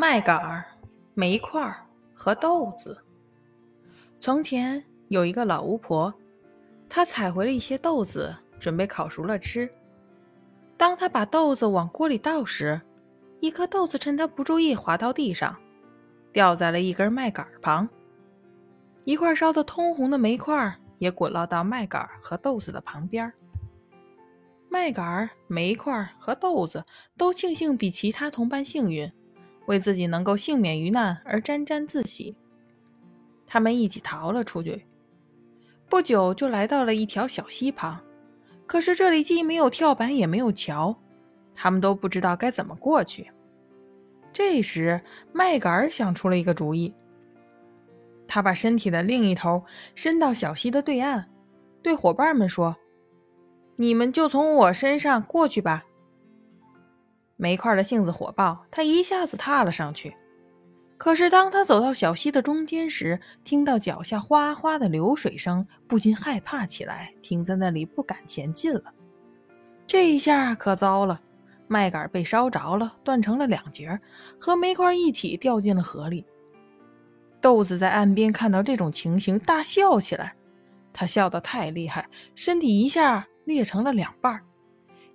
麦秆儿、煤块儿和豆子。从前有一个老巫婆，她采回了一些豆子，准备烤熟了吃。当她把豆子往锅里倒时，一颗豆子趁她不注意滑到地上，掉在了一根麦秆旁。一块烧得通红的煤块也滚落到麦秆和豆子的旁边。麦秆、煤块和豆子都庆幸比其他同伴幸运。为自己能够幸免于难而沾沾自喜，他们一起逃了出去。不久就来到了一条小溪旁，可是这里既没有跳板，也没有桥，他们都不知道该怎么过去。这时，麦秆想出了一个主意，他把身体的另一头伸到小溪的对岸，对伙伴们说：“你们就从我身上过去吧。”煤块的性子火爆，他一下子踏了上去。可是当他走到小溪的中间时，听到脚下哗哗的流水声，不禁害怕起来，停在那里不敢前进了。这一下可糟了，麦秆被烧着了，断成了两截，和煤块一起掉进了河里。豆子在岸边看到这种情形，大笑起来。他笑得太厉害，身体一下裂成了两半。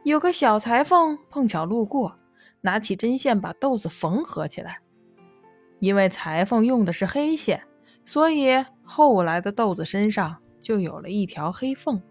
有个小裁缝碰巧路过，拿起针线把豆子缝合起来。因为裁缝用的是黑线，所以后来的豆子身上就有了一条黑缝。